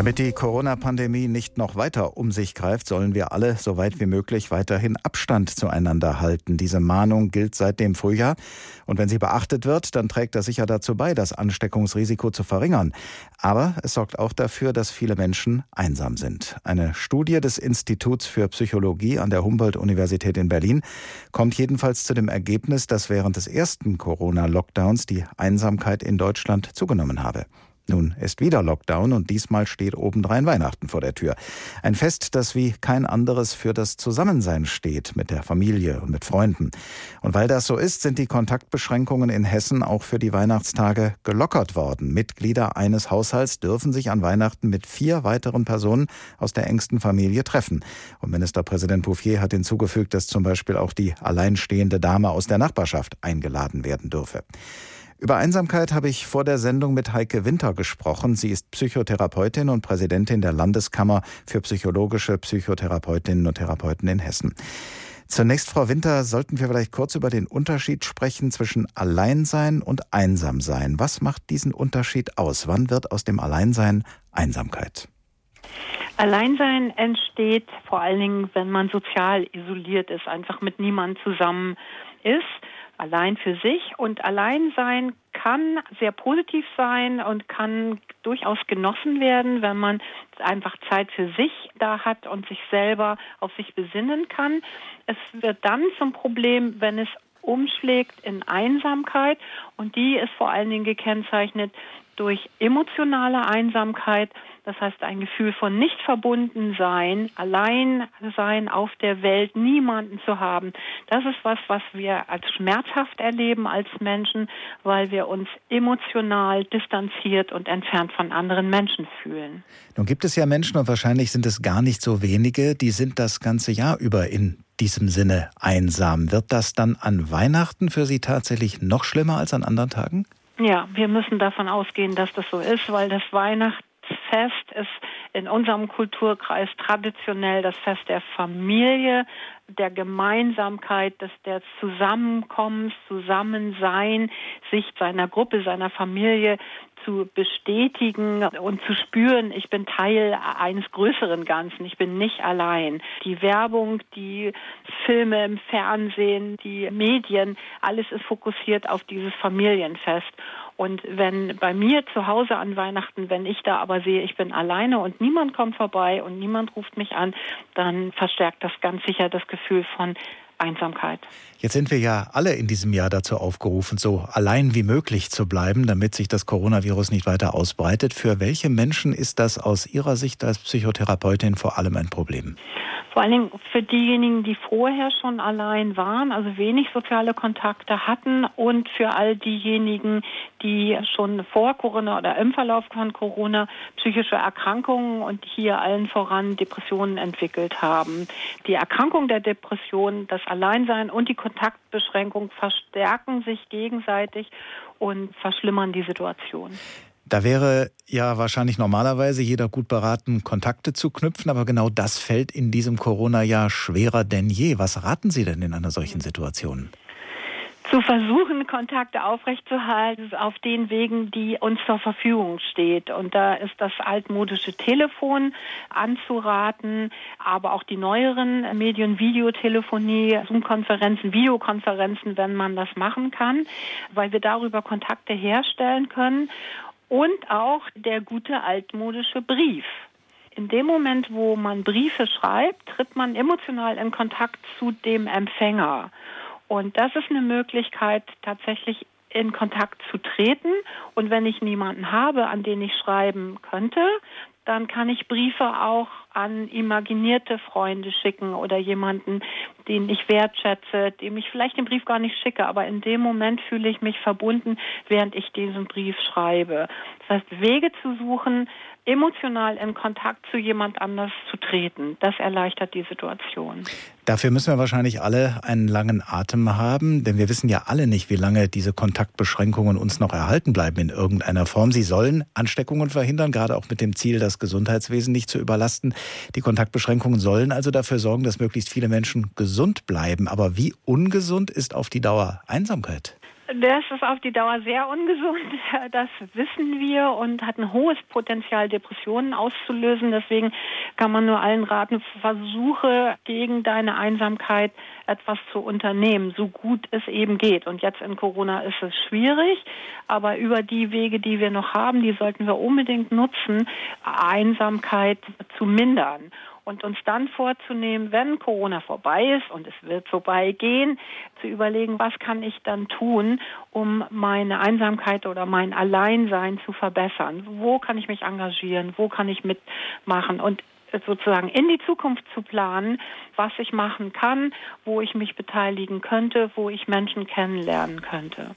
Damit die Corona-Pandemie nicht noch weiter um sich greift, sollen wir alle so weit wie möglich weiterhin Abstand zueinander halten. Diese Mahnung gilt seit dem Frühjahr. Und wenn sie beachtet wird, dann trägt das sicher dazu bei, das Ansteckungsrisiko zu verringern. Aber es sorgt auch dafür, dass viele Menschen einsam sind. Eine Studie des Instituts für Psychologie an der Humboldt-Universität in Berlin kommt jedenfalls zu dem Ergebnis, dass während des ersten Corona-Lockdowns die Einsamkeit in Deutschland zugenommen habe. Nun ist wieder Lockdown und diesmal steht obendrein Weihnachten vor der Tür. Ein Fest, das wie kein anderes für das Zusammensein steht mit der Familie und mit Freunden. Und weil das so ist, sind die Kontaktbeschränkungen in Hessen auch für die Weihnachtstage gelockert worden. Mitglieder eines Haushalts dürfen sich an Weihnachten mit vier weiteren Personen aus der engsten Familie treffen. Und Ministerpräsident Bouffier hat hinzugefügt, dass zum Beispiel auch die alleinstehende Dame aus der Nachbarschaft eingeladen werden dürfe. Über Einsamkeit habe ich vor der Sendung mit Heike Winter gesprochen. Sie ist Psychotherapeutin und Präsidentin der Landeskammer für psychologische Psychotherapeutinnen und Therapeuten in Hessen. Zunächst, Frau Winter, sollten wir vielleicht kurz über den Unterschied sprechen zwischen Alleinsein und Einsamsein. Was macht diesen Unterschied aus? Wann wird aus dem Alleinsein Einsamkeit? Alleinsein entsteht vor allen Dingen, wenn man sozial isoliert ist, einfach mit niemandem zusammen ist allein für sich. Und Alleinsein kann sehr positiv sein und kann durchaus genossen werden, wenn man einfach Zeit für sich da hat und sich selber auf sich besinnen kann. Es wird dann zum Problem, wenn es umschlägt in Einsamkeit und die ist vor allen Dingen gekennzeichnet durch emotionale Einsamkeit das heißt, ein Gefühl von nicht verbunden sein, allein sein auf der Welt, niemanden zu haben. Das ist was, was wir als schmerzhaft erleben als Menschen, weil wir uns emotional distanziert und entfernt von anderen Menschen fühlen. Nun gibt es ja Menschen, und wahrscheinlich sind es gar nicht so wenige, die sind das ganze Jahr über in diesem Sinne einsam. Wird das dann an Weihnachten für Sie tatsächlich noch schlimmer als an anderen Tagen? Ja, wir müssen davon ausgehen, dass das so ist, weil das Weihnachten Fest ist in unserem Kulturkreis traditionell das Fest der Familie, der Gemeinsamkeit, des der Zusammenkommens, Zusammensein, sich seiner Gruppe, seiner Familie zu bestätigen und zu spüren, ich bin Teil eines größeren Ganzen, ich bin nicht allein. Die Werbung, die Filme im Fernsehen, die Medien, alles ist fokussiert auf dieses Familienfest. Und wenn bei mir zu Hause an Weihnachten, wenn ich da aber sehe, ich bin alleine und niemand kommt vorbei und niemand ruft mich an, dann verstärkt das ganz sicher das Gefühl von Einsamkeit. Jetzt sind wir ja alle in diesem Jahr dazu aufgerufen, so allein wie möglich zu bleiben, damit sich das Coronavirus nicht weiter ausbreitet. Für welche Menschen ist das aus Ihrer Sicht als Psychotherapeutin vor allem ein Problem? Vor allen Dingen für diejenigen, die vorher schon allein waren, also wenig soziale Kontakte hatten und für all diejenigen, die schon vor Corona oder im Verlauf von Corona psychische Erkrankungen und hier allen voran Depressionen entwickelt haben. Die Erkrankung der Depression, das Alleinsein und die Kontaktbeschränkung verstärken sich gegenseitig und verschlimmern die Situation. Da wäre ja wahrscheinlich normalerweise jeder gut beraten, Kontakte zu knüpfen, aber genau das fällt in diesem Corona-Jahr schwerer denn je. Was raten Sie denn in einer solchen Situation? zu versuchen, Kontakte aufrechtzuerhalten auf den Wegen, die uns zur Verfügung steht. Und da ist das altmodische Telefon anzuraten, aber auch die neueren Medien, Videotelefonie, Zoom-Konferenzen, Videokonferenzen, wenn man das machen kann, weil wir darüber Kontakte herstellen können und auch der gute altmodische Brief. In dem Moment, wo man Briefe schreibt, tritt man emotional in Kontakt zu dem Empfänger. Und das ist eine Möglichkeit, tatsächlich in Kontakt zu treten. Und wenn ich niemanden habe, an den ich schreiben könnte, dann kann ich Briefe auch an imaginierte Freunde schicken oder jemanden, den ich wertschätze, dem ich vielleicht den Brief gar nicht schicke, aber in dem Moment fühle ich mich verbunden, während ich diesen Brief schreibe. Das heißt, Wege zu suchen, emotional in Kontakt zu jemand anders zu treten, das erleichtert die Situation. Dafür müssen wir wahrscheinlich alle einen langen Atem haben, denn wir wissen ja alle nicht, wie lange diese Kontaktbeschränkungen uns noch erhalten bleiben in irgendeiner Form. Sie sollen Ansteckungen verhindern, gerade auch mit dem Ziel, das Gesundheitswesen nicht zu überlasten. Die Kontaktbeschränkungen sollen also dafür sorgen, dass möglichst viele Menschen gesund bleiben. Aber wie ungesund ist auf die Dauer Einsamkeit? Das ist auf die Dauer sehr ungesund. Das wissen wir und hat ein hohes Potenzial, Depressionen auszulösen. Deswegen kann man nur allen raten, versuche gegen deine Einsamkeit etwas zu unternehmen, so gut es eben geht. Und jetzt in Corona ist es schwierig, aber über die Wege, die wir noch haben, die sollten wir unbedingt nutzen, Einsamkeit zu mindern und uns dann vorzunehmen, wenn Corona vorbei ist und es wird vorbeigehen, zu überlegen, was kann ich dann tun, um meine Einsamkeit oder mein Alleinsein zu verbessern? Wo kann ich mich engagieren? Wo kann ich mitmachen? Und sozusagen in die Zukunft zu planen, was ich machen kann, wo ich mich beteiligen könnte, wo ich Menschen kennenlernen könnte.